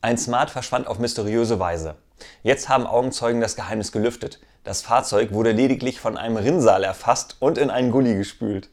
Ein Smart verschwand auf mysteriöse Weise. Jetzt haben Augenzeugen das Geheimnis gelüftet. Das Fahrzeug wurde lediglich von einem Rinnsal erfasst und in einen Gully gespült.